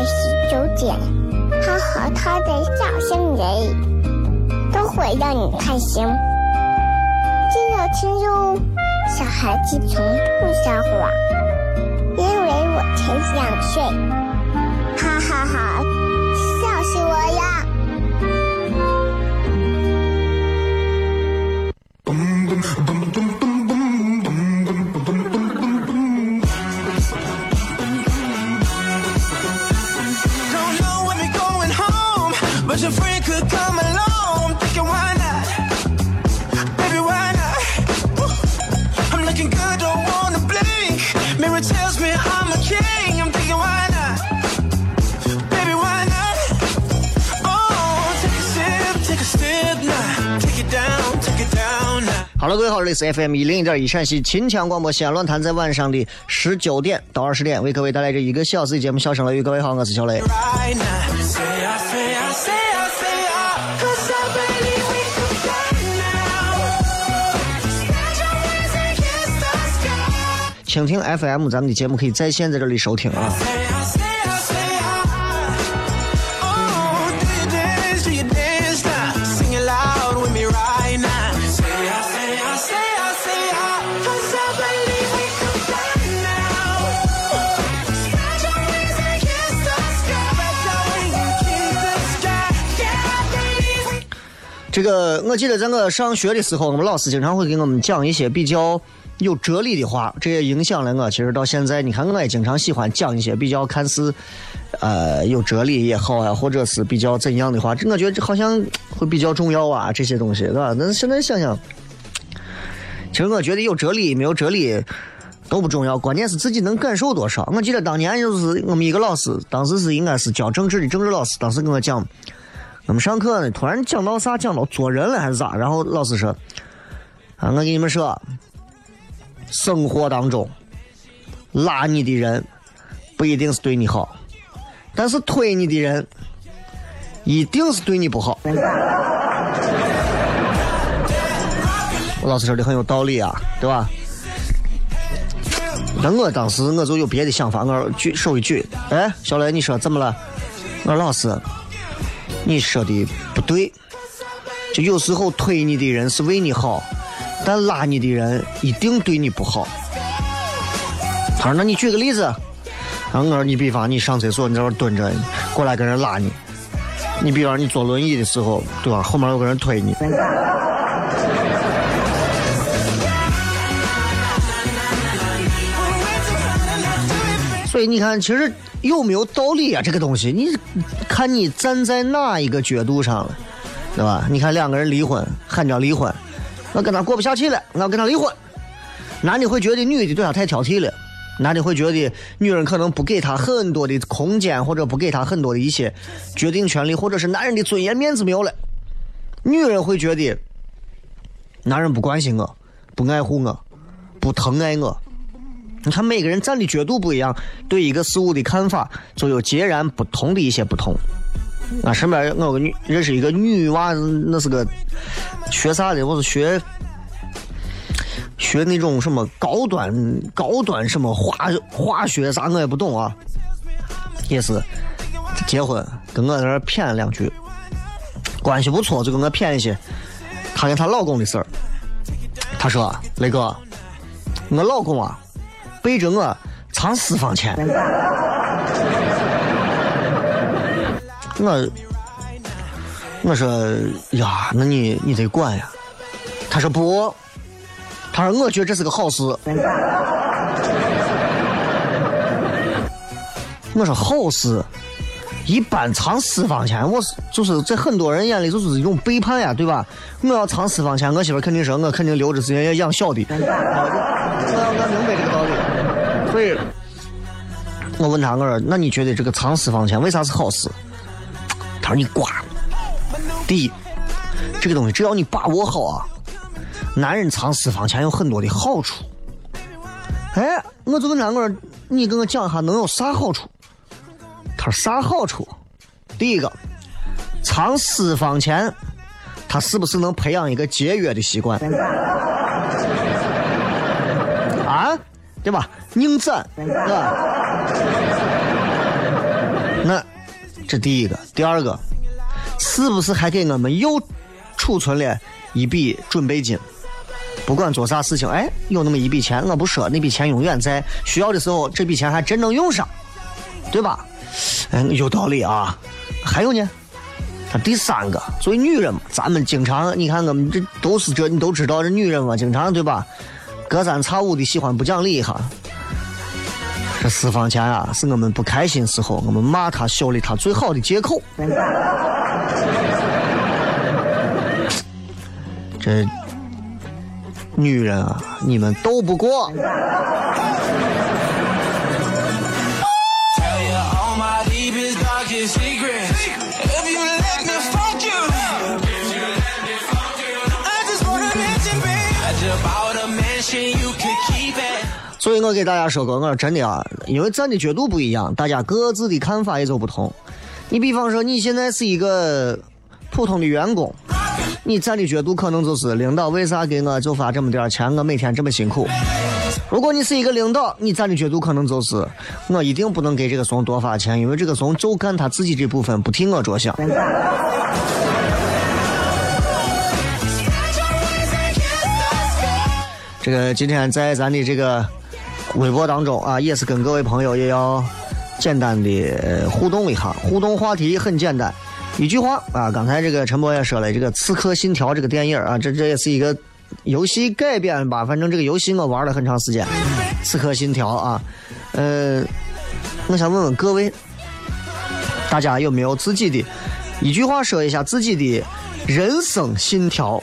在十九点，他和他的笑声人，都会让你开心。记得听哟，小孩子从不撒谎，因为我才想睡。哈哈哈，笑死我了！好了，各位好，这里是 FM 一零一点一陕西秦腔广播西安论坛，在晚上的十九点到二十点，为各位带来这一个小时的节目《笑声雷雨》。各位好，我是小雷。Right now. Say I, say I, say I, say I. Cause I believe we can fly now. Spread your wings and kiss the sky. 蜻蜓 FM 咱们的节目可以在线在这里收听啊。这个我记得在我上学的时候，我们老师经常会给我们讲一些比较有哲理的话，这也影响了我。其实到现在，你看我也经常喜欢讲一些比较看似呃有哲理也好啊，或者是比较怎样的话，这我觉得好像会比较重要啊，这些东西，对吧？但是现在想想，其实我觉得有哲理没有哲理都不重要，关键是自己能感受多少。我记得当年就是我们一个老师，当时是应该是教政治的政治老师，当时跟我讲。我们上课呢，突然讲到啥，讲到做人了还是咋？然后老师说：“啊，我跟你们说，生活当中拉你的人不一定是对你好，但是推你的人一定是对你不好。”我老师说的很有道理啊，对吧？那我当时我就有别的想法，我举手一举，哎，小雷，你说怎么了？我说老师。你说的不对，就有时候推你的人是为你好，但拉你的人一定对你不好。他说：“那你举个例子。”然后我说：“你比方你上厕所，你在那蹲着，过来跟人拉你；你比方你坐轮椅的时候，对吧？后面有个人推你。”所以你看，其实有没有道理啊？这个东西，你看你站在哪一个角度上了，对吧？你看两个人离婚，喊叫离婚，我跟他过不下去了，我要跟他离婚。男的会觉得女的对他太挑剔了，男的会觉得女人可能不给他很多的空间，或者不给他很多的一些决定权利，或者是男人的尊严面子没有了。女人会觉得男人不关心我，不爱护我，不疼爱我。你看每个人站的角度不一样，对一个事物的看法就有截然不同的一些不同。啊，身边我有个女认识一个女娃，那是个学啥的？我是学学那种什么高端高端什么化化学啥，我也不懂啊。也是结婚跟我在那谝两句，关系不错，就跟我谝一些她跟她老公的事儿。她说：“雷哥，我老公啊。”背着我藏私房钱，我我说呀，那你你得管呀。他说不，他说我觉得这是个好事。我说好事，一般藏私房钱，我是就是在很多人眼里就是一种背叛呀，对吧？我要藏私房钱，我媳妇肯定说我肯定留着时间要养小的。我要我明白这个道理，所以，我问他我说那你觉得这个藏私房钱为啥是好事？他说你瓜。第一，这个东西只要你把握好啊，男人藏私房钱有很多的好处。哎，我就问他我说你给我讲一下能有啥好处？他说啥好处？第一个，藏私房钱，他是不是能培养一个节约的习惯？啊，对吧？宁攒，那这第一个，第二个，是不是还给我们又储存了一笔准备金？不管做啥事情，哎，有那么一笔钱，我不说，那笔钱永远在，需要的时候这笔钱还真能用上，对吧？哎，有道理啊。还有呢，他第三个，作为女人嘛，咱们经常，你看我们这都是这，你都知道这女人嘛，经常对吧？隔三差五的喜欢不讲理哈。这私房钱啊，是我们不开心时候，我们骂他、修理他最好的借口。这女人啊，你们斗不过。所以我给大家说过，我说真的啊，因为站的角度不一样，大家各自的看法也就不同。你比方说，你现在是一个普通的员工，你站的角度可能就是领导为啥给我就发这么点钱，我每天这么辛苦。如果你是一个领导，你站的角度可能就是我一定不能给这个怂多发钱，因为这个怂就干他自己这部分，不替我着想。这个今天在咱的这个微博当中啊，也是跟各位朋友也要简单的互动一下。互动话题很简单，一句话啊。刚才这个陈博也说了，这个《刺客信条》这个电影啊，这这也是一个游戏改编吧？反正这个游戏我玩了很长时间，《刺客信条》啊，呃，我想问问各位，大家有没有自己的一句话说一下自己的人生信条？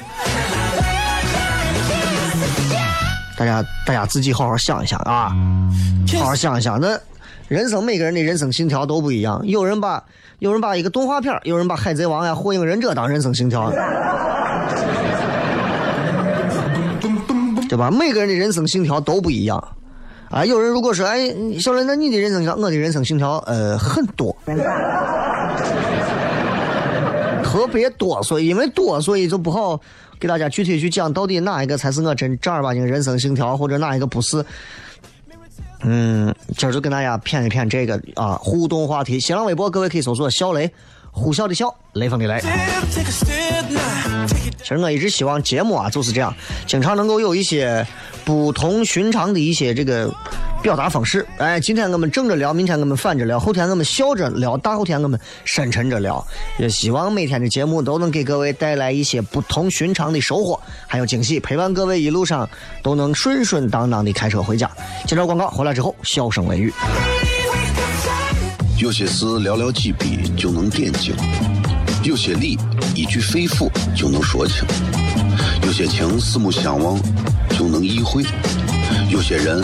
大家大家自己好好想一想啊，好好想一想。那人生每个人的人生信条都不一样，有人把有人把一个动画片有人把海贼王呀、火影忍者当人生信条，对吧？每个人的人生信条都不一样。啊，有人如果说，哎，小雷，那你的人生信条，我的人生信条，呃，很多，特别多，所以因为多，所以就不好给大家具体去讲到底哪一个才是我真正儿八经人生信条，或者哪一个不是。嗯，今儿就跟大家谝一谝这个啊互动话题。新浪微博各位可以搜索“小雷”，呼啸的啸，雷锋的雷。其实我一直希望节目啊就是这样，经常能够有一些不同寻常的一些这个表达方式。哎，今天我们正着聊，明天我们反着聊，后天我们笑着聊，大后天我们深沉着聊。也希望每天的节目都能给各位带来一些不同寻常的收获，还有惊喜，陪伴各位一路上都能顺顺当当的开车回家。接着广告回来之后，笑声雷雨。有些事寥寥几笔就能点睛，有些理一句肺腑就能说清，有些情四目相望就能意会，有些人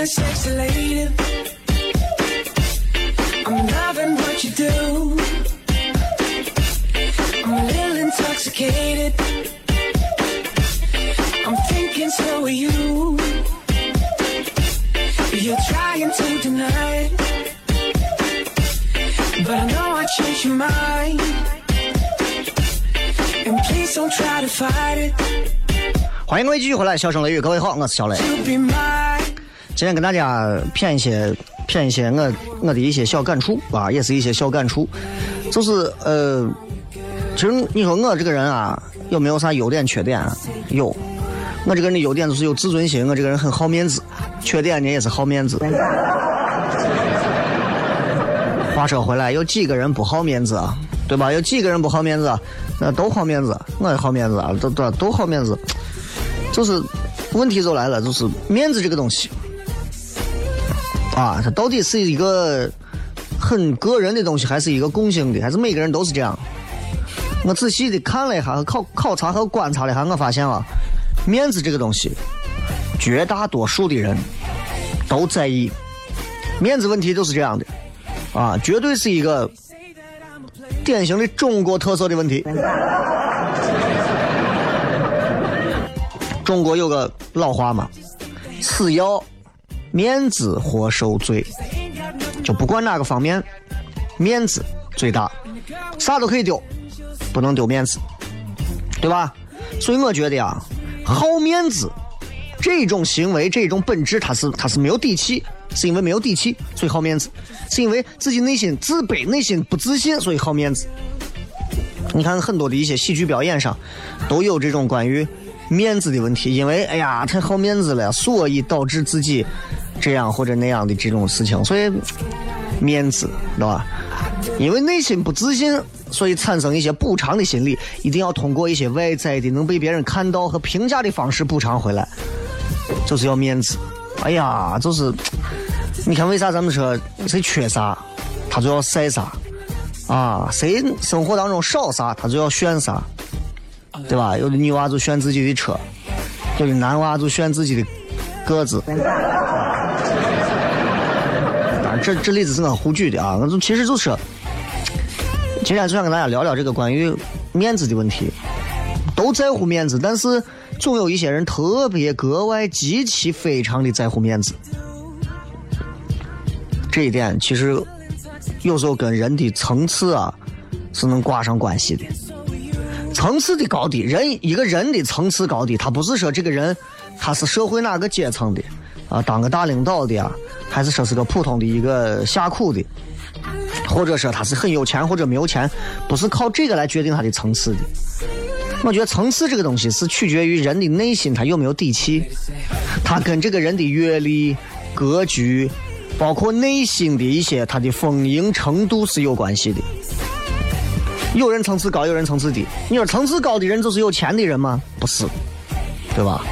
Hey there, sexy lady. I'm loving what you do. I'm a little intoxicated. I'm thinking so are you. You're trying to deny it. But I know I changed your mind. And please don't try to fight it. 欢迎各位继续回来，笑声雷雨，各位好，我是小雷。今天跟大家谝一些谝一些我我的一些小感触啊，也是一些小感触，就是呃，其实你说我这个人啊，有没有啥优点缺点？有，我这个人的优点就是有自尊心，我这个人很好面子，缺点呢也是好面子。话说回来，有几个人不好面子啊？对吧？有几个人不好面子？那都好面子，我也好面子啊，都都都好面子。就是问题就来了，就是面子这个东西啊，它到底是一个很个人的东西，还是一个共性的，还是每个人都是这样？我仔细的看了一下，考考察和观察了一下，我发现啊，面子这个东西，绝大多数的人都在意。面子问题就是这样的啊，绝对是一个典型的中国特色的问题。中国有个老话嘛，死要面子活受罪，就不管哪个方面，面子最大，啥都可以丢，不能丢面子，对吧？所以我觉得呀，好面子这种行为，这种本质，它是它是没有底气，是因为没有底气，所以好面子，是因为自己内心自卑、内心不自信，所以好面子。你看很多的一些喜剧表演上，都有这种关于面子的问题，因为哎呀太好面子了，所以导致自己这样或者那样的这种事情，所以面子，知道吧？因为内心不自信，所以产生一些补偿的心理，一定要通过一些外在的能被别人看到和评价的方式补偿回来，就是要面子。哎呀，就是你看为啥咱们说谁缺啥，他就要晒啥。啊，谁生活当中少啥，他就要炫啥，对吧？有的女娃就炫自己的车，有的男娃就炫自己的个子。当然，这这例子是我胡举的啊，我就其实就是，今天就想跟大家聊聊这个关于面子的问题。都在乎面子，但是总有一些人特别格外、极其非常的在乎面子。这一点其实。有时候跟人的层次啊是能挂上关系的。层次的高低，人一个人的层次高低，他不是说这个人他是社会哪个阶层的啊，当个大领导的啊，还是说是个普通的一个下苦的，或者说他是很有钱或者没有钱，不是靠这个来决定他的层次的。我觉得层次这个东西是取决于人的内心他有没有底气，他跟这个人的阅历、格局。包括内心的一些他的丰盈程度是有关系的。有人层次高，有人层次低。你说层次高的人就是有钱的人吗？不是，对吧？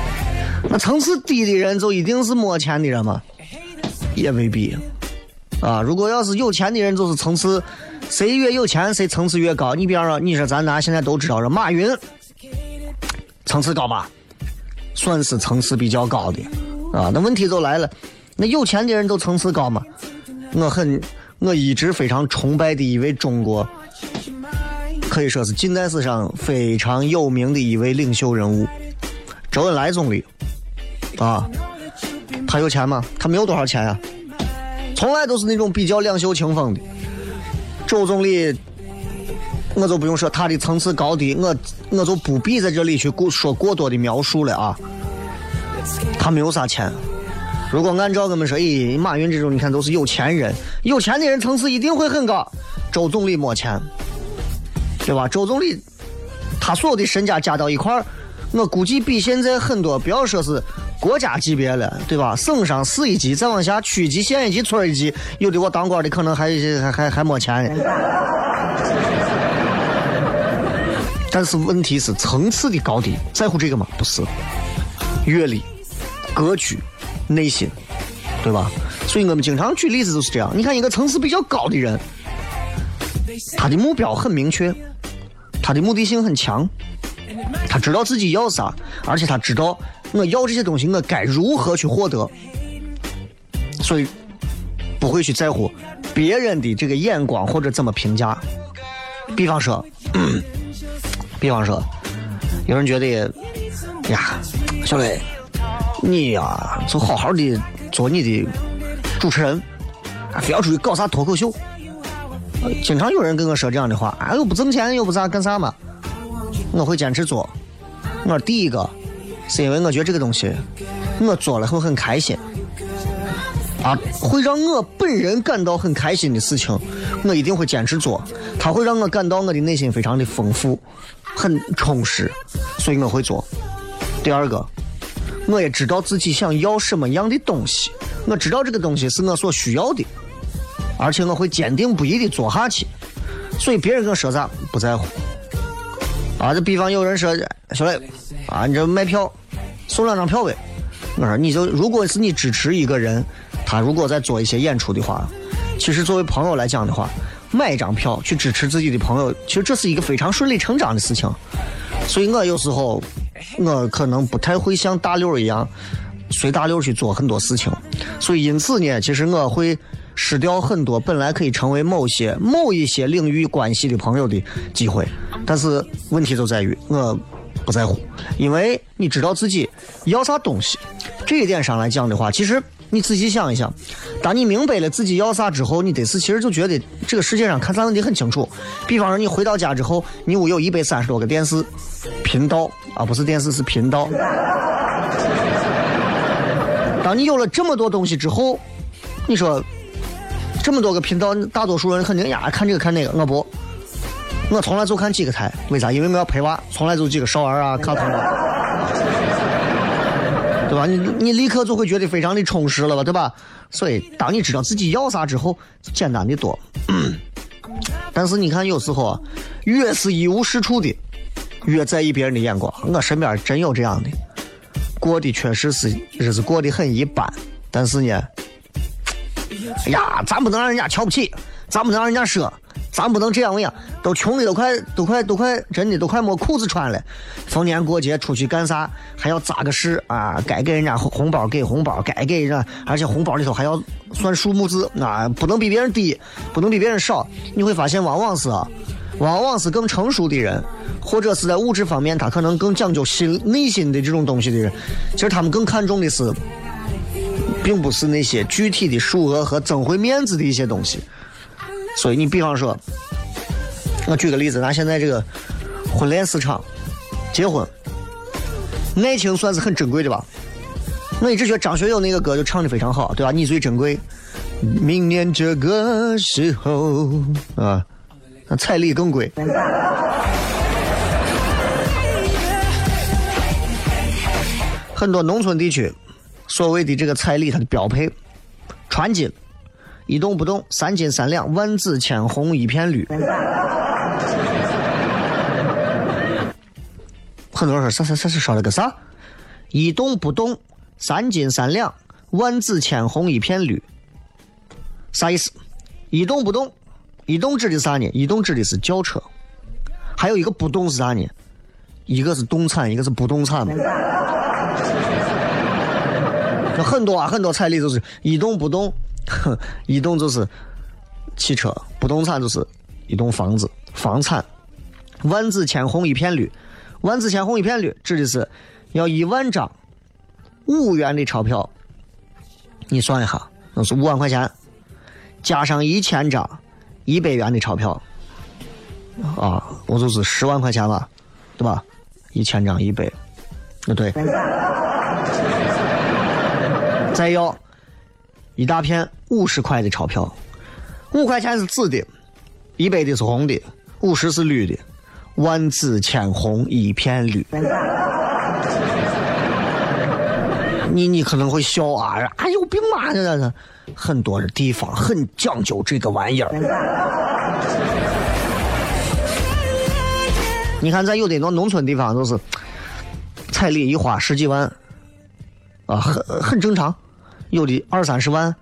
那层次低的人就一定是没钱的人吗？也未必。啊，如果要是有钱的人，就是层次，谁越有钱，谁层次越高。你比方说，你说咱拿现在都知道，说马云层次高吧，算是层次比较高的啊。那问题就来了。那有钱的人都层次高吗？我很，我一直非常崇拜的一位中国，可以说是近代史上非常有名的一位领袖人物，周恩来总理，啊，他有钱吗？他没有多少钱呀、从来都是那种比较两袖清风的。周总理，我就不用说他的层次高低，我我就不必在这里去过说过多的描述了啊。他没有啥钱。如果按照我们说，咦，马云这种，你看都是有钱人，有钱的人层次一定会很高。周总理没钱，对吧？周总理他所有的身家加到一块儿，我估计比现在很多，不要说是国家级别了，对吧？省上市一级，再往下区级、县一级、村一级，有的我当官的可能还还还还没钱呢。但是问题是层次的高低，在乎这个吗？不是，阅历、格局。内心，对吧？所以我们经常举例子就是这样。你看一个层次比较高的人，他的目标很明确，他的目的性很强，他知道自己要啥，而且他知道我要这些东西，我该如何去获得，所以不会去在乎别人的这个眼光或者怎么评价。比方说，比方说，有人觉得呀，小磊，你呀就好好的做你的主持人，非要出去搞啥脱口秀。经常有人跟我说这样的话，啊，又不挣钱，又不咋干啥嘛。我会坚持做。我第一个，是因为我觉得这个东西，我做了会很开心，啊，会让我本人感到很开心的事情，我一定会坚持做。它会让我感到我的内心非常的丰富，很充实，所以我会做。第二个，我也知道自己想要什么样的东西，我知道这个东西是我所需要的，而且我会坚定不移的做下去。所以别人跟我说啥不在乎。啊，这比方有人说小磊，啊，你这卖票送两张票呗？我说你就如果是你支持一个人，他如果在做一些演出的话，其实作为朋友来讲的话。买一张票去支持自己的朋友，其实这是一个非常顺理成章的事情。所以我有时候我可能不太会像大刘一样随大刘去做很多事情。所以因此呢，其实我会失掉很多本来可以成为某些某一些领域关系的朋友的机会。但是问题就在于我不在乎，因为你知道自己要啥东西。这一点上来讲的话，其实。你仔细想一想，当你明白了自己要啥之后，你得是其实就觉得这个世界上看啥问题很清楚。比方说，你回到家之后，你屋有一百三十多个电视频道啊，不是电视是频道。当你有了这么多东西之后，你说这么多个频道，大多数人肯定呀看这个看那个，我不，我从来就看几个台，为啥？因为我要陪娃，从来就几个少儿啊、卡通啊。对吧？你你立刻就会觉得非常的充实了吧？对吧？所以当你知道自己要啥之后，简单的多。但是你看，有时候啊，越是一无是处的，越在意别人的眼光。我身边真有这样的，过的确实是日子过得很一般。但是呢，哎呀，咱不能让人家瞧不起，咱不能让人家说。咱不能这样样，都穷的都快都快都快，真的都快没裤子穿了。逢年过节出去干啥，还要扎个实啊？该给人家红包给红包，该给人家，而且红包里头还要算数目字啊，不能比别人低，不能比别人少。你会发现，往往是，往往是更成熟的人，或者是在物质方面他可能更讲究心内心的这种东西的人，其实他们更看重的是，并不是那些具体的数额和增回面子的一些东西。所以你比方说，我举个例子，拿现在这个婚恋市场，结婚，爱情算是很珍贵的吧？我一直觉得张学友那个歌就唱的非常好，对吧？你最珍贵，明年这个时候啊，那彩礼更贵。很多农村地区，所谓的这个彩礼，它的标配，穿金。一动不动，三斤三两，万紫千红一片绿。很多人说啥啥啥是说了个啥？一动不动，三斤三两，万紫千红一片绿。啥意思？一动不动，一动指的啥呢？一动指的是轿车。还有一个不动是啥呢？一个是动产，一个是不动产嘛。这很多啊，很多彩礼都是一动不动。一栋就是汽车，不动产就是一栋房子，房产。万紫千红一片绿，万紫千红一片绿，指的是要一万张五元的钞票。你算一下，那是五万块钱，加上一千张一百元的钞票，啊，我就是十万块钱了，对吧？一千张一百，那对。再要。一大片五十块的钞票，五块钱是紫的，一百的是红的，五十是绿的，万紫千红一片绿。你你可能会笑啊，啊有病吗？这这很多的地方很讲究这个玩意儿。你看，在有的那农村地方，都是彩礼一花十几万，啊，很很正常。有的二三十万，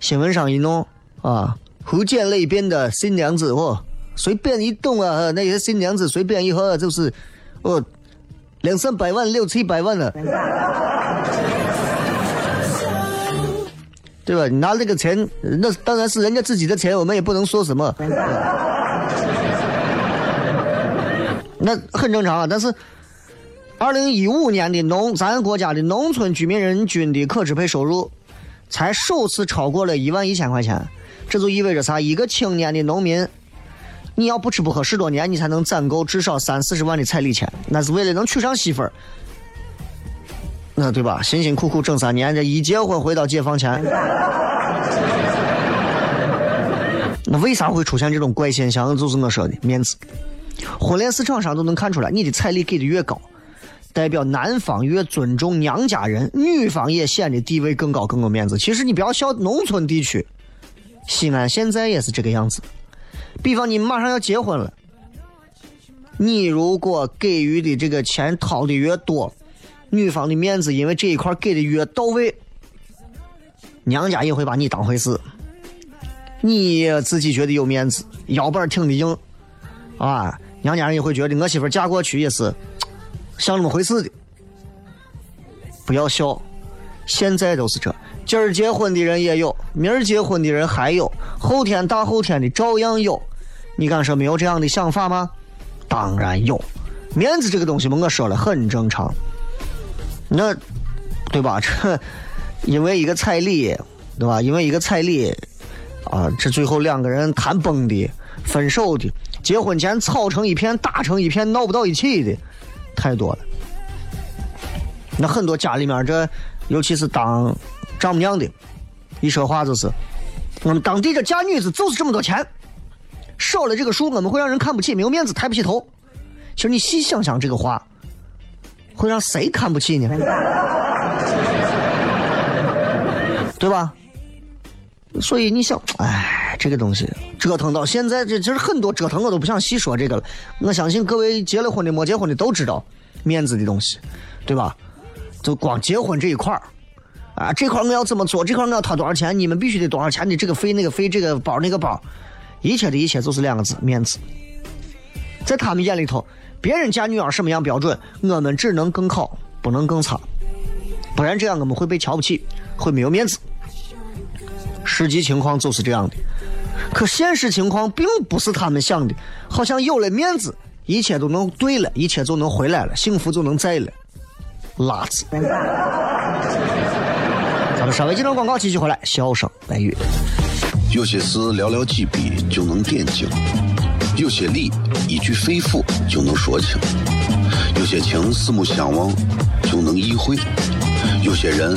新闻上一弄啊，福建那边的新娘子哦，随便一动啊，那些新娘子随便一喝就是，哦，两三百万、六七百万了，对吧？你拿这个钱，那当然是人家自己的钱，我们也不能说什么。那很正常啊，但是，二零一五年的农咱国家的农村居民人均的可支配收入，才首次超过了一万一千块钱，这就意味着啥？一个青年的农民，你要不吃不喝十多年，你才能攒够至少三四十万的彩礼钱，那是为了能娶上媳妇儿。那对吧？辛辛苦苦整三年，这一结婚回到解放前，那为啥会出现这种怪现象？就是我说的面子。婚恋市场上都能看出来，你的彩礼给的越高，代表男方越尊重娘家人，女方也显得地位更高、更有面子。其实你不要笑农村地区，西安现在也是这个样子。比方你马上要结婚了，你如果给予的这个钱掏的越多，女方的面子因为这一块给的越到位，娘家也会把你当回事，你自己觉得有面子，腰板挺的硬，啊，娘家人也会觉得我媳妇嫁过去也是像那么回事的。不要笑，现在都是这，今儿结婚的人也有，明儿结婚的人还有，后天大后天的照样有。你敢说没有这样的想法吗？当然有，面子这个东西嘛，我说了很正常。那，对吧？这因为一个彩礼，对吧？因为一个彩礼，啊，这最后两个人谈崩的、分手的、结婚前吵成一片、打成一片、闹不到一起的，太多了。那很多家里面这，尤其是当丈母娘的，一说话就是，我们当地这嫁女子就是这么多钱，少了这个数我们会让人看不起，没有面子，抬不起头。其实你细想想这个话，会让谁看不起呢？对吧？所以你想，哎，这个东西折腾到现在，这其实很多折腾我都不想细说这个了。我相信各位结了婚的、没结婚的都知道面子的东西，对吧？就光结婚这一块儿，啊，这块儿我要怎么做？这块儿我要掏多少钱？你们必须得多少钱的这个费那个费，这个包那个包，一切的一切就是两个字：面子。在他们眼里头，别人嫁女儿什么样标准，我们只能更好，不能更差，不然这样我们会被瞧不起，会没有面子。实际情况就是这样的，可现实情况并不是他们想的，好像有了面子，一切都能对了，一切就能回来了，幸福就能在了。拉子。咱们稍微接段广告，继续回来，笑声来语。有些事寥寥几笔就能点睛，有些理一句肺腑就能说清，有些情四目相望就能意会，有些人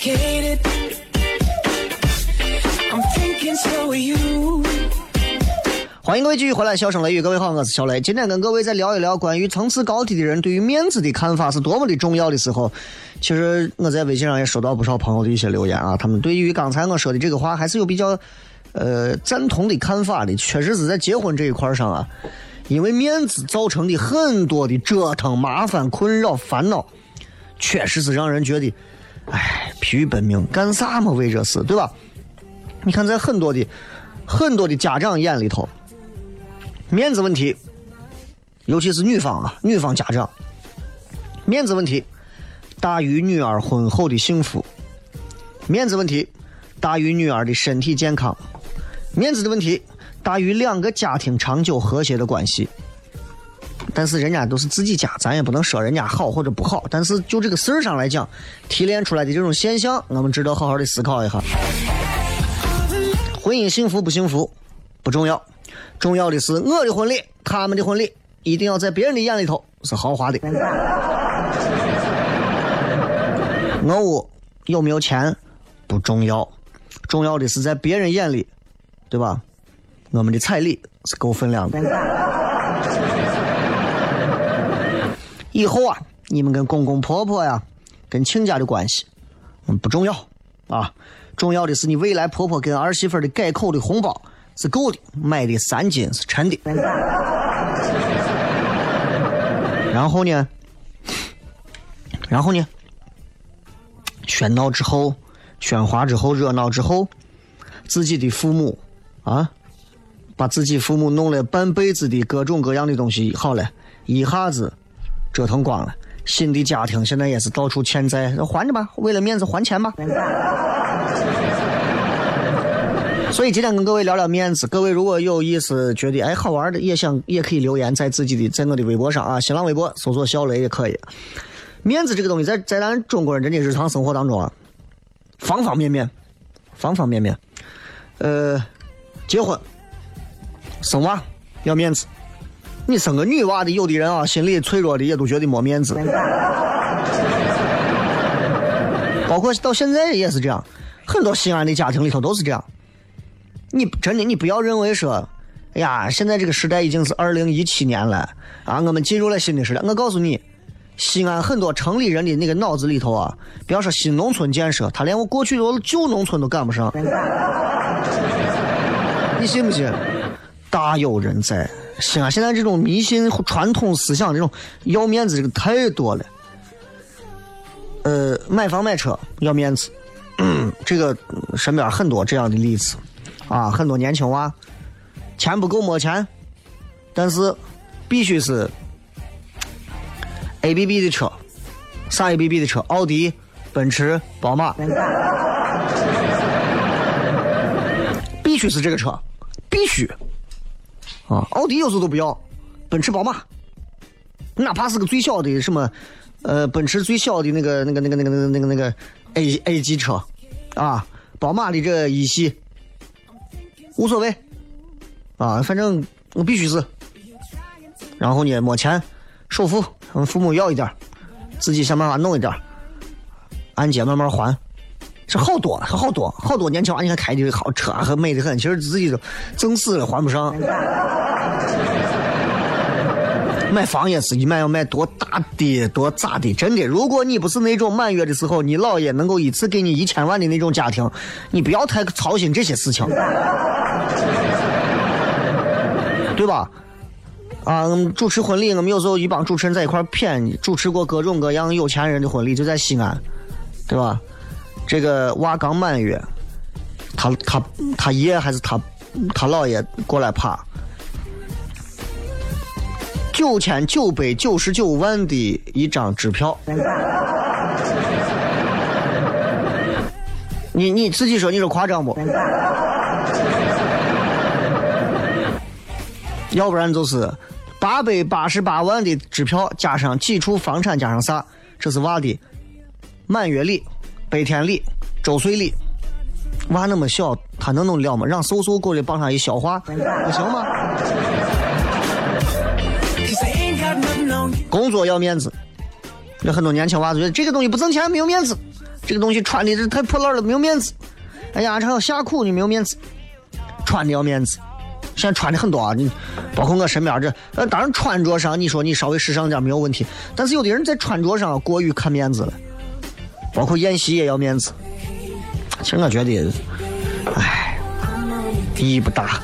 Intoxicated. I'm thinking so are you. 欢迎各位继续回来，笑声雷雨，各位好，我是小雷。今天跟各位再聊一聊关于层次高低的人对于面子的看法是多么的重要的时候，其实我在微信上也收到不少朋友的一些留言啊，他们对于刚才我说的这个话还是有比较呃赞同的看法的，确实是在结婚这一块上啊，因为面子造成的很多的折腾、麻烦、困扰、烦恼，确实是让人觉得哎，疲于奔命，干啥嘛？为这事，对吧？你看，在很多的很多的家长眼里头，面子问题，尤其是女方啊，女方家长，面子问题大于女儿婚后的幸福，面子问题大于女儿的身体健康，面子的问题大于两个家庭长久和谐的关系。但是人家都是自己家，咱也不能说人家好或者不好。但是就这个事儿上来讲，提炼出来的这种现象，我们值得好好的思考一下。婚姻幸福不幸福不重要，重要的是我的婚礼，他们的婚礼一定要在别人的眼里头是豪华的。我屋有没有钱不重要，重要的是在别人眼里，对吧？我们的彩礼是够分量的。以后啊，你们跟公公婆婆呀，跟亲家的关系，嗯，不重要啊。重要的是你未来婆婆跟儿媳妇的改口的红包是够的，买的三金是沉的。然后呢，然后呢，喧闹之后，喧哗之后，热闹之后，自己的父母啊，把自己父母弄了半辈子的各种各样的东西，好了，一下子。折腾光了，新的家庭现在也是到处欠债，还着吧，为了面子还钱吧。所以今天跟各位聊聊面子，各位如果有意思，觉得哎好玩的，也想也可以留言在自己的在我的微博上啊，新浪微博搜索小雷也可以。面子这个东西，在在咱中国人真的日常生活当中啊，方方面面，方方面面，呃，结婚、生娃要面子。你生个女娃的，有的人啊，心里脆弱的也都觉得没面子。包括到现在也是这样，很多西安的家庭里头都是这样。你真的，你不要认为说，哎呀，现在这个时代已经是二零一七年了啊，我们进入了新的时代。我告诉你，西安很多城里人的那个脑子里头啊，不要说新农村建设，他连我过去的旧农村都赶不上。你信不信？大有人在。西安现在这种迷信传统思想，这种要面子这个太多了。呃，买房买车要面子，这个身边很多这样的例子啊，很多年轻娃钱不够没钱，但是必须是 A B B 的车，啥 A B B 的车？奥迪、奔驰、宝马，必须是这个车，必须。啊，奥迪有时候都不要，奔驰、宝马，哪怕是个最小的什么，呃，奔驰最小的那个、那个、那个、那个、那个、那个、那个 A A 级车，啊，宝马的这一系，无所谓，啊，反正我必须是。然后呢，没钱，首付，父母要一点，自己想办法弄一点，按揭慢慢还。是好多，好多，好多年轻娃，你看开的好车，还美的很。其实自己都挣死了，还不上。买房也是一买要买多大的，多咋的？真的，如果你不是那种满月的时候，你姥爷能够一次给你一千万的那种家庭，你不要太操心这些事情，对吧？啊，主持婚礼，我们有时候一帮主持人在一块谝，主持过各种各样有钱人的婚礼，就在西安，对吧？这个娃刚满月，他他他爷还是他他姥爷过来爬，九千九百九十九万的一张支票，你你自己说，你说夸张不？要不然就是八百八十八万的支票加上几处房产加上啥，这是娃的满月礼。白天里、周岁里，娃那么小，他能弄了吗？让叔叔过来帮他一消化，不行吗？工作要面子，有很多年轻娃子觉得这个东西不挣钱，没有面子。这个东西穿的这太破烂了，没有面子。哎呀，还要下苦，你没有面子。穿的要面子，现在穿的很多啊，你包括我身边这，呃，当然穿着上你说你稍微时尚点没有问题，但是有的人在穿着上过于看面子了。包括演戏也要面子，其实我觉得，唉，意义不大，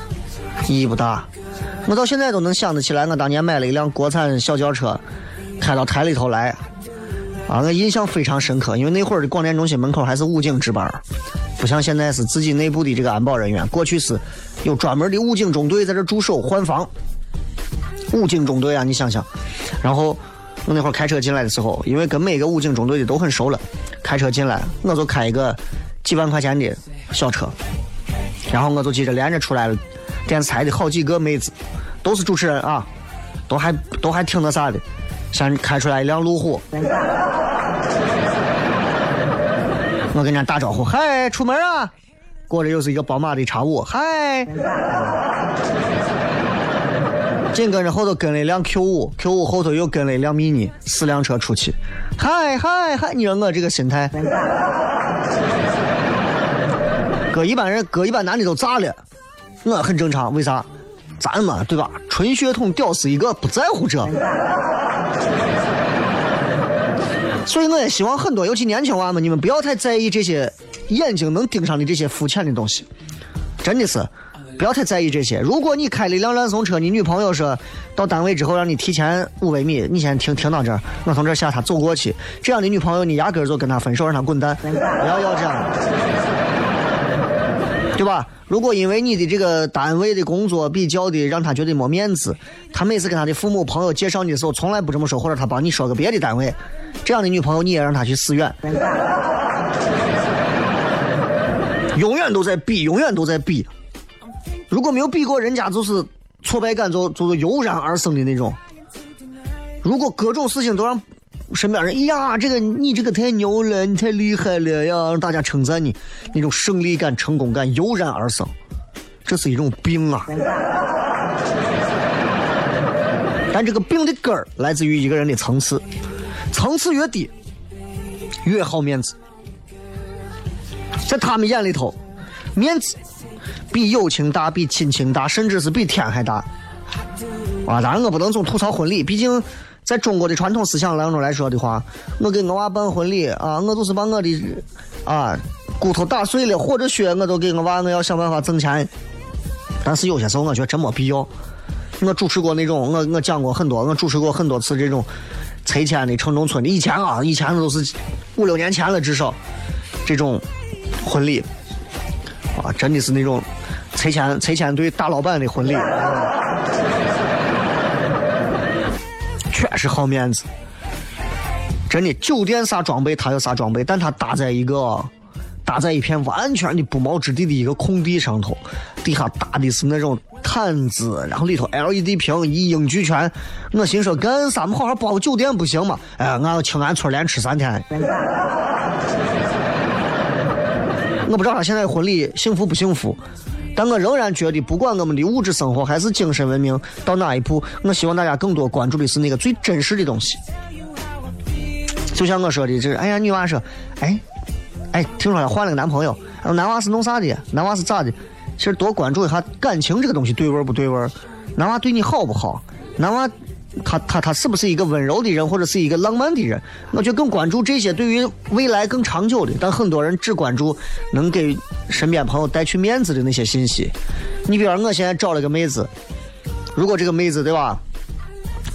意义不大。我到现在都能想得起来，我当年买了一辆国产小轿车，开到台里头来，啊，我印象非常深刻，因为那会儿的广电中心门口还是武警值班，不像现在是自己内部的这个安保人员。过去是有专门的武警中队在这驻守换防，武警中队啊，你想想。然后我那会儿开车进来的时候，因为跟每个武警中队的都很熟了，开车进来我就开一个几万块钱的小车，然后我就记着连着出来了电视台的好几个妹子，都是主持人啊，都还都还挺那啥的。先开出来一辆路虎，我跟人家打招呼，嗨，出门啊！过着又是一个宝马的叉五，嗨。紧跟着后头跟了一辆 Q 五，Q 五后头又跟了一辆 mini，四辆车出去，嗨嗨嗨！你说我这个心态，搁一般人，搁一般男的都炸了，我很正常，为啥？咱嘛，对吧？纯血统屌丝一个，不在乎这。所以我也希望很多，尤其年轻娃们，你们不要太在意这些眼睛能盯上的这些肤浅的东西，真的是不要太在意这些。如果你开了一辆烂怂车，你女朋友说到单位之后让你提前五百米，你先停停到这儿，我从这儿下，她走过去，这样的女朋友你压根儿就跟她分手，让她滚蛋，不要要这样，对吧？如果因为你的这个单位的工作比较的让他觉得没面子，他每次跟他的父母朋友介绍你的时候从来不这么说，或者他帮你说个别的单位，这样的女朋友你也让他去死远。永远都在比，永远都在比。如果没有比过，人家就是挫败感就就是油然而生的那种。如果各种事情都让身边人，哎呀，这个你这个太牛了，你太厉害了呀，让大家称赞你，那种胜利感、成功感油然而生，这是一种病啊。但这个病的根儿来自于一个人的层次，层次越低，越好面子。在他们眼里头，面子比友情大，比亲情大，甚至是比天还大。啊，当然我不能总吐槽婚礼，毕竟。在中国的传统思想当中来说的话，我给我娃办婚礼啊，我都是把我的啊骨头打碎了，或者血我都给我娃，我要想办法挣钱。但是有些时候我觉得真没必要。我主持过那种，我我讲过很多，我主持过很多次这种拆迁的城中村的。以前啊，以前都是五六年前了，至少这种婚礼啊，真的是那种拆迁拆迁队大老板的婚礼。确实好面子，真的。酒店啥装备，他有啥装备，但他搭在一个搭在一片完全的不毛之地的一个空地上头，底下搭的是那种毯子，然后里头 LED 屏一应俱全。我心说干啥？我们好好包个酒店不行吗？哎，俺要清安村连吃三天。我不知道他现在婚礼幸福不幸福。但我仍然觉得，不管我们的物质生活还是精神文明到哪一步，我希望大家更多关注的是那个最真实的东西。就像我说的，这哎呀，女娃说，哎，哎，听说她换了个男朋友，男娃是弄啥的？男娃是咋的？其实多关注一下感情这个东西对味不对味男娃对你好不好？男娃。他他他是不是一个温柔的人，或者是一个浪漫的人？我就更关注这些对于未来更长久的。但很多人只关注能给身边朋友带去面子的那些信息。你比方我现在找了个妹子，如果这个妹子对吧，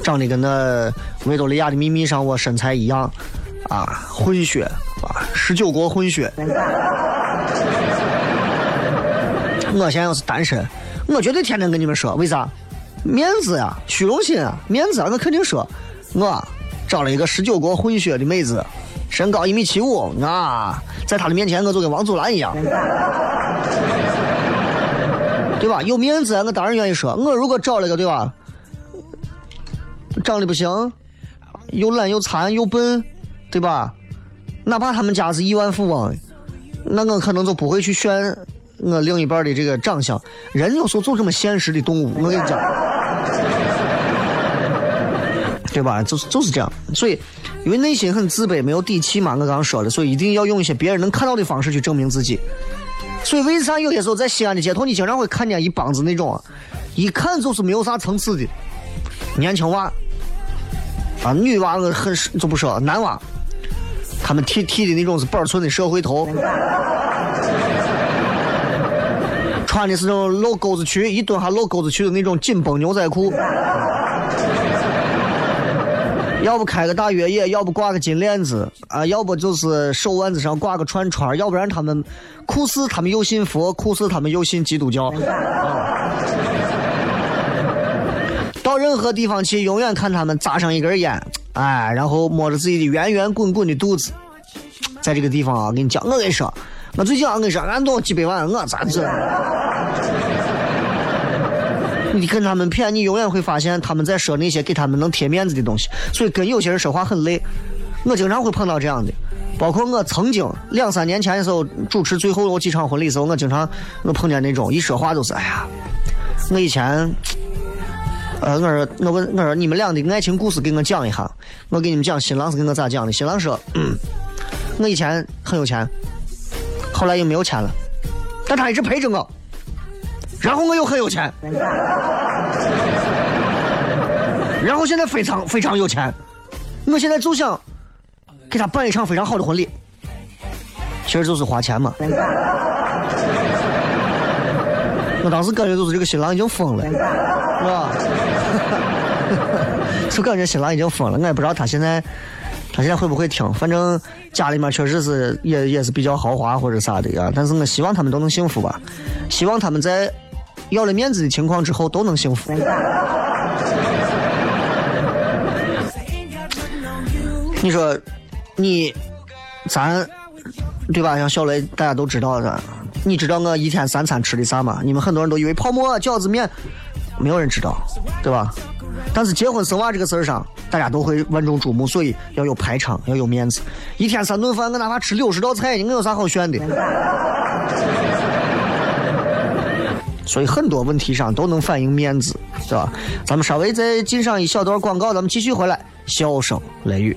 长得跟那维多利亚的秘密上我身材一样，啊，混血啊，十九国混血。我现在要是单身，我绝对天天跟你们说，为啥？面子呀，虚荣心啊，面子啊！我肯定说，我找了一个十九国混血的妹子，身高一米七五啊，在她的面前我就跟王祖蓝一样，对吧？有面子，啊我当然愿意说。我如果找了个对吧，长得不行，又懒又残又笨，对吧？哪怕他们家是亿万富翁，那我可能就不会去选。我另一半的这个长相，人有时候就这么现实的动物，我跟你讲，对吧？就是就是这样。所以，因为内心很自卑，没有底气嘛。我刚刚说的，所以一定要用一些别人能看到的方式去证明自己。所以，为啥有些时候在西安的街头，你经常会看见一帮子那种，一看就是没有啥层次的年轻娃啊，女娃我很就不说，男娃，他们剃剃的那种是板寸的社会头。穿的是那种露沟子裙，一蹲下露沟子裙的那种紧绷牛仔裤。要不开个大越野，要不挂个金链子啊，要不就是手腕子上挂个串串，要不然他们酷似他们又信佛，酷似他们又信基督教。到任何地方去，永远看他们扎上一根烟，哎，然后摸着自己的圆圆滚滚的肚子，在这个地方啊，跟你讲，我跟你说，我最近啊，我跟你说，俺都几百万，我咋这？你跟他们骗，你永远会发现他们在说那些给他们能贴面子的东西，所以跟有些人说话很累。我经常会碰到这样的，包括我曾经两三年前的时候主持最后有几场婚礼的时候，我经常我碰见那种一说话就是，哎呀，我以前。呃，我说，我问，我说你们俩的爱情故事给我讲一下。我给你们讲新郎是给我咋讲的。新郎说，嗯，我以前很有钱，后来又没有钱了，但他一直陪着我，然后我又很有钱，然后现在非常非常有钱，我现在就想给他办一场非常好的婚礼，其实就是花钱嘛。我当时感觉就是这个新郎已经疯了，是吧？就感觉新郎已经疯了，我也不知道他现在他现在会不会听。反正家里面确实是也也是比较豪华或者啥的呀。但是我希望他们都能幸福吧，希望他们在要了面子的情况之后都能幸福。你说你咱对吧？像小雷大家都知道的，你知道我一天三餐吃的啥吗？你们很多人都以为泡馍、饺子面。没有人知道，对吧？但是结婚生娃这个事儿上，大家都会万众瞩目，所以要有排场，要有面子。一天三顿饭，我哪怕吃六十道菜，你我有啥好炫的？所以很多问题上都能反映面子，对吧？咱们稍微再进上一小段广告，咱们继续回来。笑声雷雨。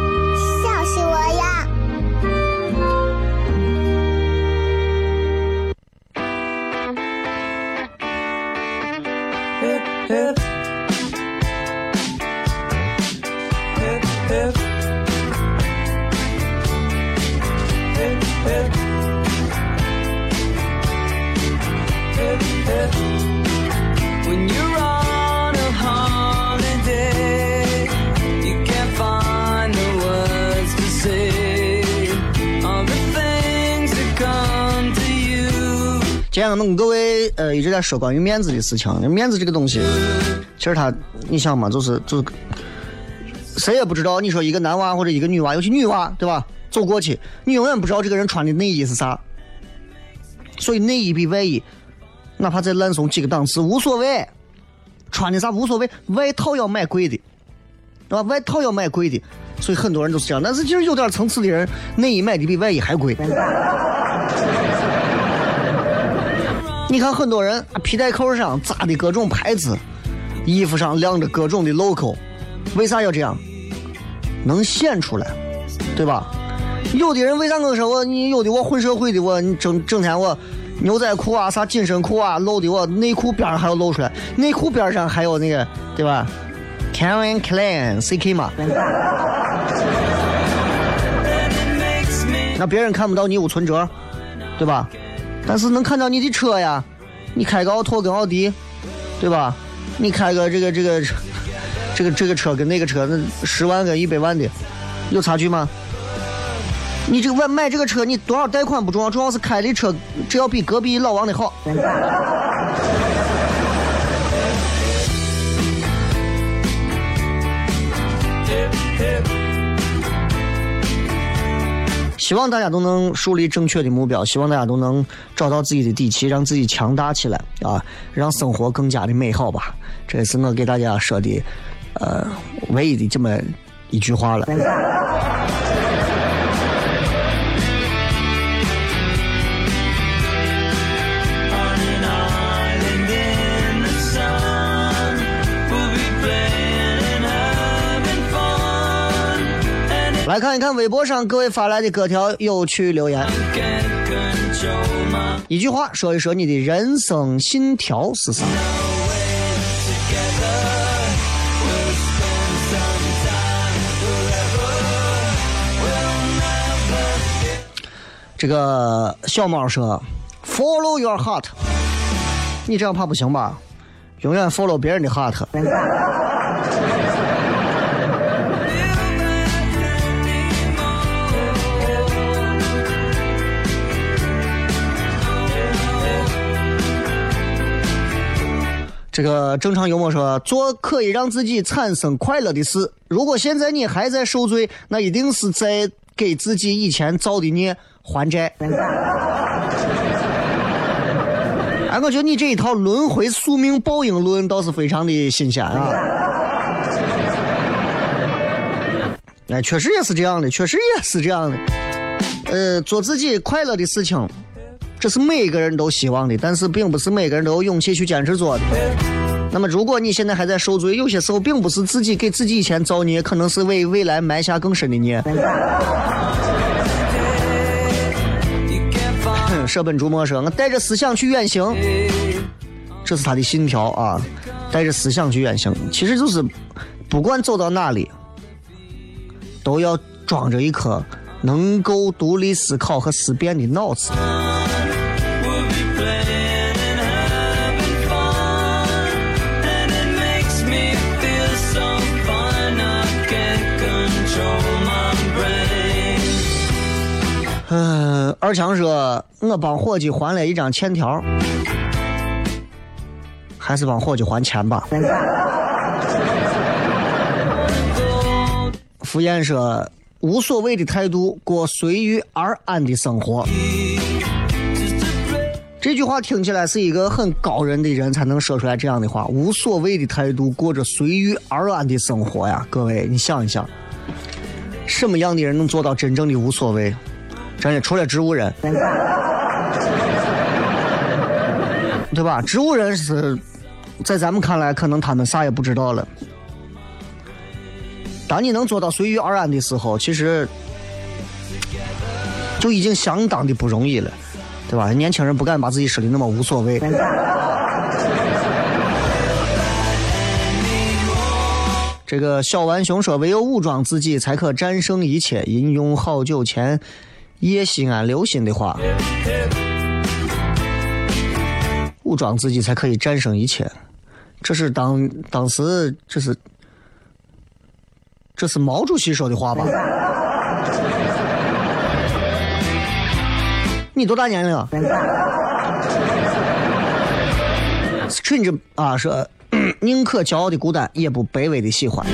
呃一直在说关于面子的事情。面子这个东西，其实他，你想嘛，就是就是，谁也不知道。你说一个男娃或者一个女娃，尤其女娃，对吧？走过去，你永远不知道这个人穿的内衣是啥。所以内衣比外衣，哪怕再烂松几个档次无所谓，穿的啥无所谓，外套要买贵的，对吧？外套要买贵的，所以很多人都是这样。但是其实有点层次的人，内衣买的比外衣还贵。你看很多人皮带扣上扎的各种牌子，衣服上亮着各种的 logo，为啥要这样？能显出来，对吧？有的人为啥我说我你有的我混社会的我你整整天我牛仔裤啊啥紧身裤啊露的我内裤边上还要露出来，内裤边上还有那个对吧？Calvin Klein CK 嘛，那别人看不到你有存折，对吧？但是能看到你的车呀，你开个奥拓跟奥迪，对吧？你开个这个这个这个这个车跟那个车，那十万跟一百万的有差距吗？你这个买买这个车，你多少贷款不重要，重要是开的车只要比隔壁老王的好。希望大家都能树立正确的目标，希望大家都能找到自己的底气，让自己强大起来啊，让生活更加的美好吧。这是我给大家说的，呃，唯一的这么一句话了。来看一看微博上各位发来的各条有趣留言。一句话说一说你的人生信条是啥？这个小猫说：“Follow your heart。”你这样怕不行吧？永远 follow 别人的 heart。这个正常幽默说：“做可以让自己产生快乐的事。如果现在你还在受罪，那一定是在给自己以前造的孽还债。”哎，我觉得你这一套轮回宿命报应论倒是非常的新鲜啊！哎，确实也是这样的，确实也是这样的。呃，做自己快乐的事情，这是每个人都希望的，但是并不是每个人都有勇气去坚持做的。那么，如果你现在还在受罪，有些时候并不是自己给自己以前造孽，可能是为未来埋下更深的孽。舍本逐末说：“我带着思想去远行，这是他的信条啊！带着思想去远行，其实就是不管走到哪里，都要装着一颗能够独立思考和思辨的脑子。”嗯，二强说：“我帮伙计还了一张欠条，还是帮伙计还钱吧。”敷衍说：“无所谓的态度，过随遇而安的生活。”这句话听起来是一个很高人的人才能说出来这样的话。无所谓的态度，过着随遇而安的生活呀！各位，你想一想，什么样的人能做到真正的无所谓？真的，除了植物人，对吧？植物人是在咱们看来，可能他们啥也不知道了。当你能做到随遇而安的时候，其实就已经相当的不容易了，对吧？年轻人不敢把自己说的那么无所谓。这个小顽熊说：“唯有武装自己，才可战胜一切。饮用好酒前。”叶西安留心的话，武装自己才可以战胜一切。这是当当时这是这是毛主席说的话吧？你多大年龄？甚至啊，说宁可骄傲的孤单，也不卑微的喜欢。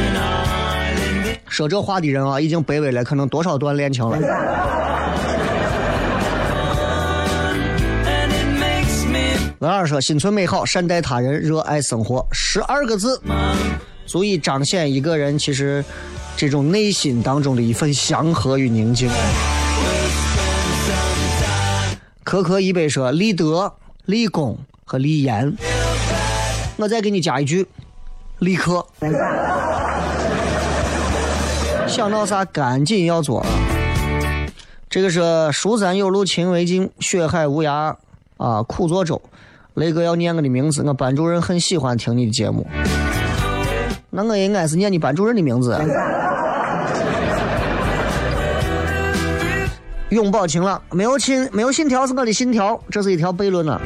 说这话的人啊，已经卑微了，可能多少段恋情了。文二说：“心存美好，善待他人，热爱生活。”十二个字，足以彰显一个人其实这种内心当中的一份祥和与宁静。可可一杯说：“立德、立功和立言。”我再给你加一句：“立刻。”想到啥，赶紧要做。这个是书山有路勤为径，学海无涯啊苦作舟。雷哥要念我的名字，我班主任很喜欢听你的节目。那我应该是念你班主任的名字。永葆晴朗，没有信，没有信条是我的信条，这是一条悖论啊。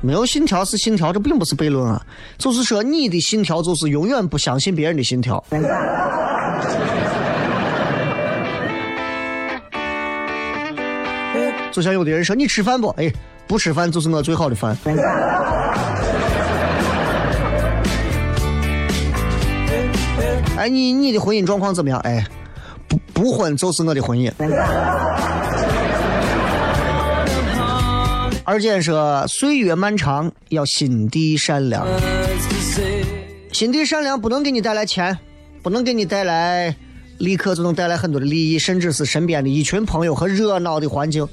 没有信条是信条，这并不是悖论啊。就是说，你的信条就是永远不相信别人的信条。就像有的人说：“你吃饭不？”哎，不吃饭就是我最好的饭。哎，你你的婚姻状况怎么样？哎，不不婚就是我的婚姻。二姐说：“岁月漫长，要心地善良。心地善良不能给你带来钱，不能给你带来立刻就能带来很多的利益，甚至是身边的一群朋友和热闹的环境。”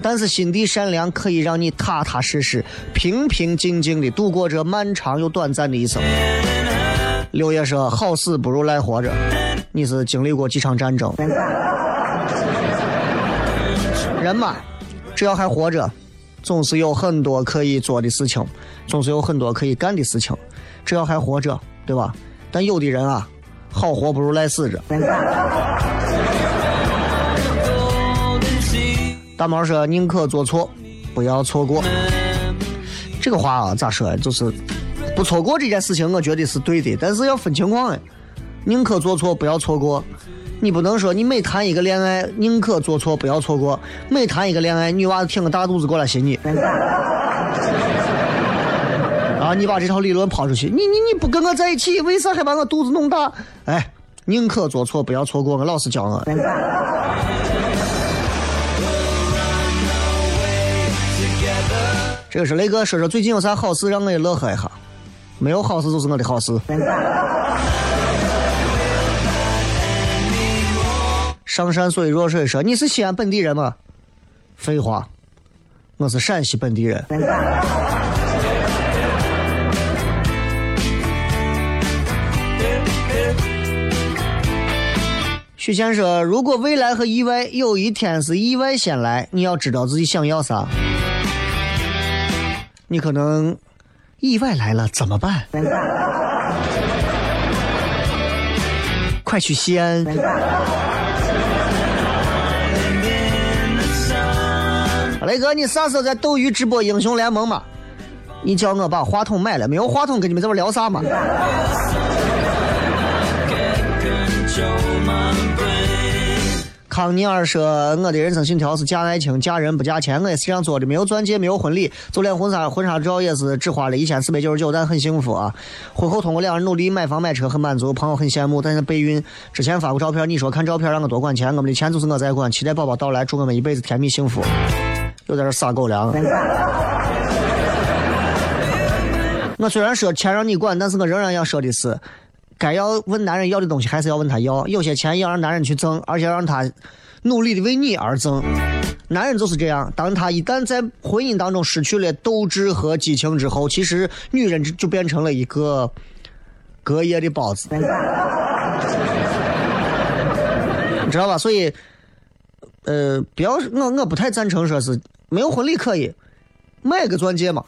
但是心地善良可以让你踏踏实实、平平静静的度过这漫长又短暂的一生。六爷说：“好死不如赖活着。”你是经历过几场战争。人嘛，只要还活着，总是有很多可以做的事情，总是有很多可以干的事情。只要还活着，对吧？但有的人啊，好活不如赖死着。大毛说：“宁可做错，不要错过。”这个话啊，咋说？就是不错过这件事情，我觉得是对的，但是要分情况哎。宁可做错，不要错过。你不能说你每谈一个恋爱，宁可做错，不要错过。每谈一个恋爱，女娃子挺个大肚子过来寻你。啊！你把这套理论抛出去，你你你不跟我在一起，为啥还把我肚子弄大？哎，宁可做错，不要错过。我老师教我。这个是雷哥说说最近有啥好事让我也乐呵一下？没有好事就是我的好事。上山所以弱水说你是西安本地人吗？废话，我是陕西本地人。许仙说：“如果未来和意外有一天是意外先来，你要知道自己想要啥。你可能意外来了怎么办？快去西安！雷哥，你啥时候在斗鱼直播英雄联盟嘛？你叫我把话筒买了，没有话筒跟你们在这聊啥嘛？”康尼尔说：“我的人生信条是嫁爱情，嫁人不嫁钱。我也是这样做的，没有钻戒，没有婚礼，就连婚纱婚纱照也是只花了一千四百九十九，但很幸福啊。婚后通过两人努力买房买车，很满足。朋友很羡慕，但是备孕之前发过照片，你说看照片让我多管钱，我们的钱就是我在管。期待宝宝到来，祝我们一辈子甜蜜幸福。又在这撒狗粮。我虽然说钱让你管，但是我仍然要说的是。”该要问男人要的东西，还是要问他要。有些钱要让男人去挣，而且让他努力的为你而挣。男人就是这样，当他一旦在婚姻当中失去了斗志和激情之后，其实女人就变成了一个隔夜的包子，你知道吧？所以，呃，不要我我不太赞成说是没有婚礼可以买个钻戒嘛。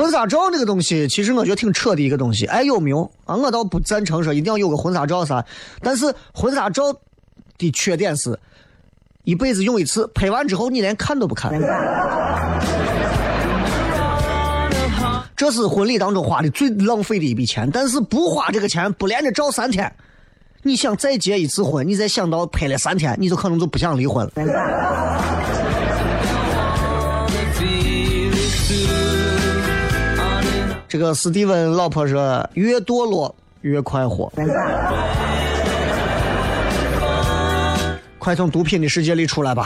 婚纱照那个东西，其实我觉得挺扯的一个东西，哎有没有啊？我倒不赞成说一定要有个婚纱照啥，但是婚纱照的缺点是，一辈子用一次，拍完之后你连看都不看。这是婚礼当中花的最浪费的一笔钱，但是不花这个钱，不连着照三天，你想再结一次婚，你再想到拍了三天，你就可能就不想离婚了。这个史蒂文老婆说：“越堕落越快活。”快从毒品的世界里出来吧！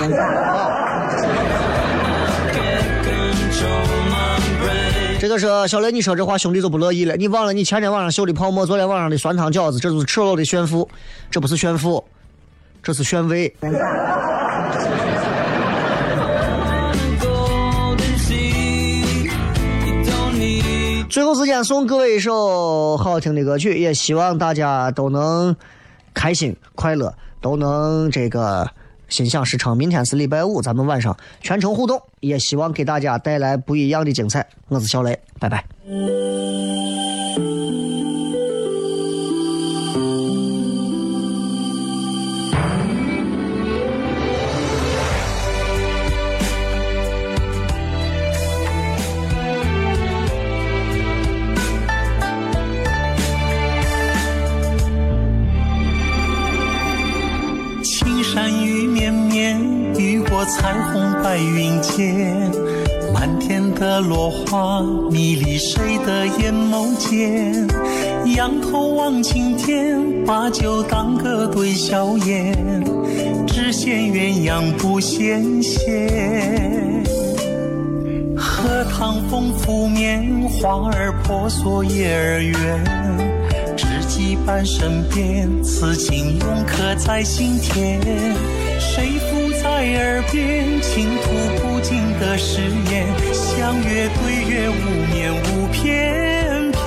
这个是小雷，你说这话兄弟就不乐意了。你忘了你前天晚上秀的泡沫，昨天晚上的酸汤饺子，这都是赤裸的炫富，这不是炫富，这是炫威。最后时间送各位一首好听的歌曲，也希望大家都能开心快乐，都能这个心想事成。明天是礼拜五，咱们晚上全程互动，也希望给大家带来不一样的精彩。我是小雷，拜拜。彩虹白云间，漫天的落花迷离谁的眼眸间？仰头望青天，把酒当歌对笑颜，只羡鸳鸯不羡仙。荷塘风拂面，花儿婆娑叶儿圆，知己伴身边，此情永刻在心田。谁？在耳边倾吐不尽的誓言，相约对月无眠无翩翩。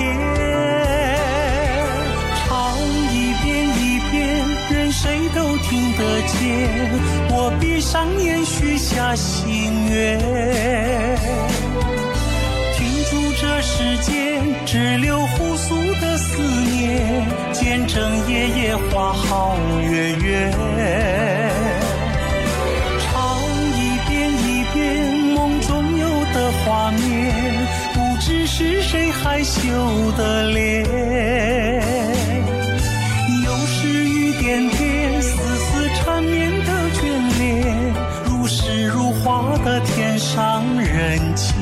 唱一遍一遍，任谁都听得见。我闭上眼许下心愿，停住这时间，只留互诉的思念，见证夜夜花好月圆。画面，不知是谁害羞的脸。又是雨点点，丝丝缠绵的眷恋，如诗如画的天上人间。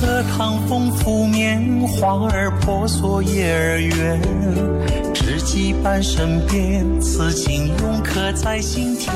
荷塘风拂面，花儿婆娑叶儿圆，知己伴身边，此情永刻在心田。